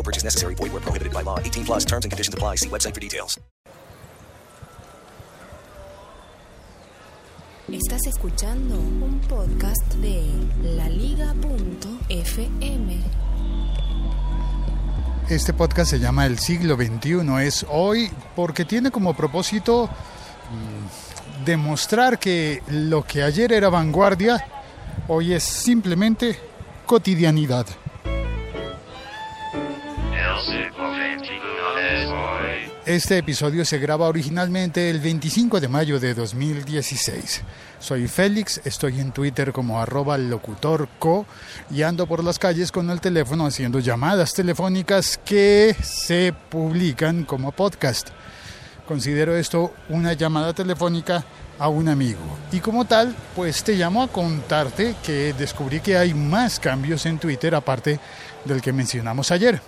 No purchase necessary. Void where prohibited by law. 18 plus terms and conditions apply. See website for details. Estás escuchando un podcast de laliga.fm. Este podcast se llama El siglo XXI. Es hoy porque tiene como propósito mm, demostrar que lo que ayer era vanguardia, hoy es simplemente cotidianidad. Este episodio se graba originalmente el 25 de mayo de 2016. Soy Félix, estoy en Twitter como arroba locutorco y ando por las calles con el teléfono haciendo llamadas telefónicas que se publican como podcast. Considero esto una llamada telefónica a un amigo. Y como tal, pues te llamo a contarte que descubrí que hay más cambios en Twitter aparte del que mencionamos ayer.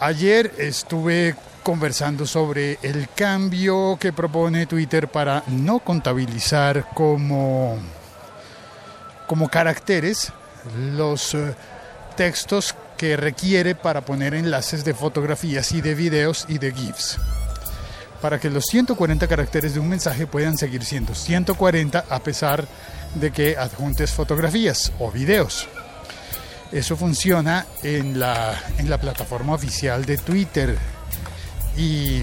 Ayer estuve conversando sobre el cambio que propone Twitter para no contabilizar como, como caracteres los eh, textos que requiere para poner enlaces de fotografías y de videos y de GIFs. Para que los 140 caracteres de un mensaje puedan seguir siendo 140 a pesar de que adjuntes fotografías o videos. Eso funciona en la, en la plataforma oficial de Twitter, y,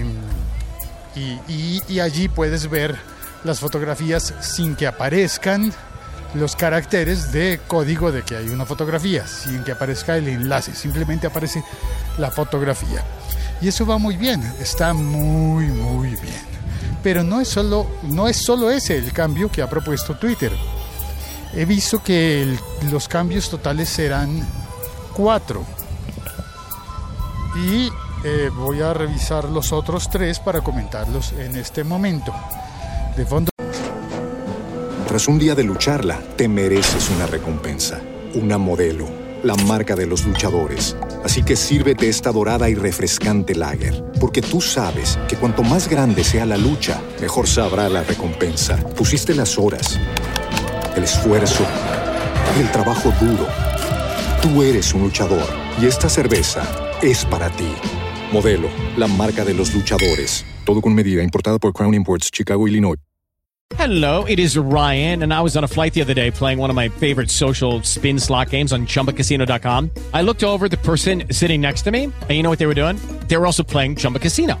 y, y, y, allí puedes ver las fotografías sin que aparezcan los caracteres de código de que hay una fotografía, sin que aparezca el enlace, simplemente aparece la fotografía. Y eso va muy bien, está muy muy bien. Pero no es solo, no es solo ese el cambio que ha propuesto Twitter. He visto que el, los cambios totales serán cuatro. Y eh, voy a revisar los otros tres para comentarlos en este momento. De fondo. Tras un día de lucharla, te mereces una recompensa, una modelo, la marca de los luchadores. Así que sírvete esta dorada y refrescante lager, porque tú sabes que cuanto más grande sea la lucha, mejor sabrá la recompensa. Pusiste las horas, el esfuerzo, el trabajo duro. Tú eres un luchador y esta cerveza es para ti. Modelo, la marca de los luchadores. Todo con medida, importada por Crown Imports, Chicago, Illinois. Hello, it is Ryan, and I was on a flight the other day playing one of my favorite social spin slot games on chumbacasino.com. I looked over the person sitting next to me, and you know what they were doing? They were also playing Chumba Casino.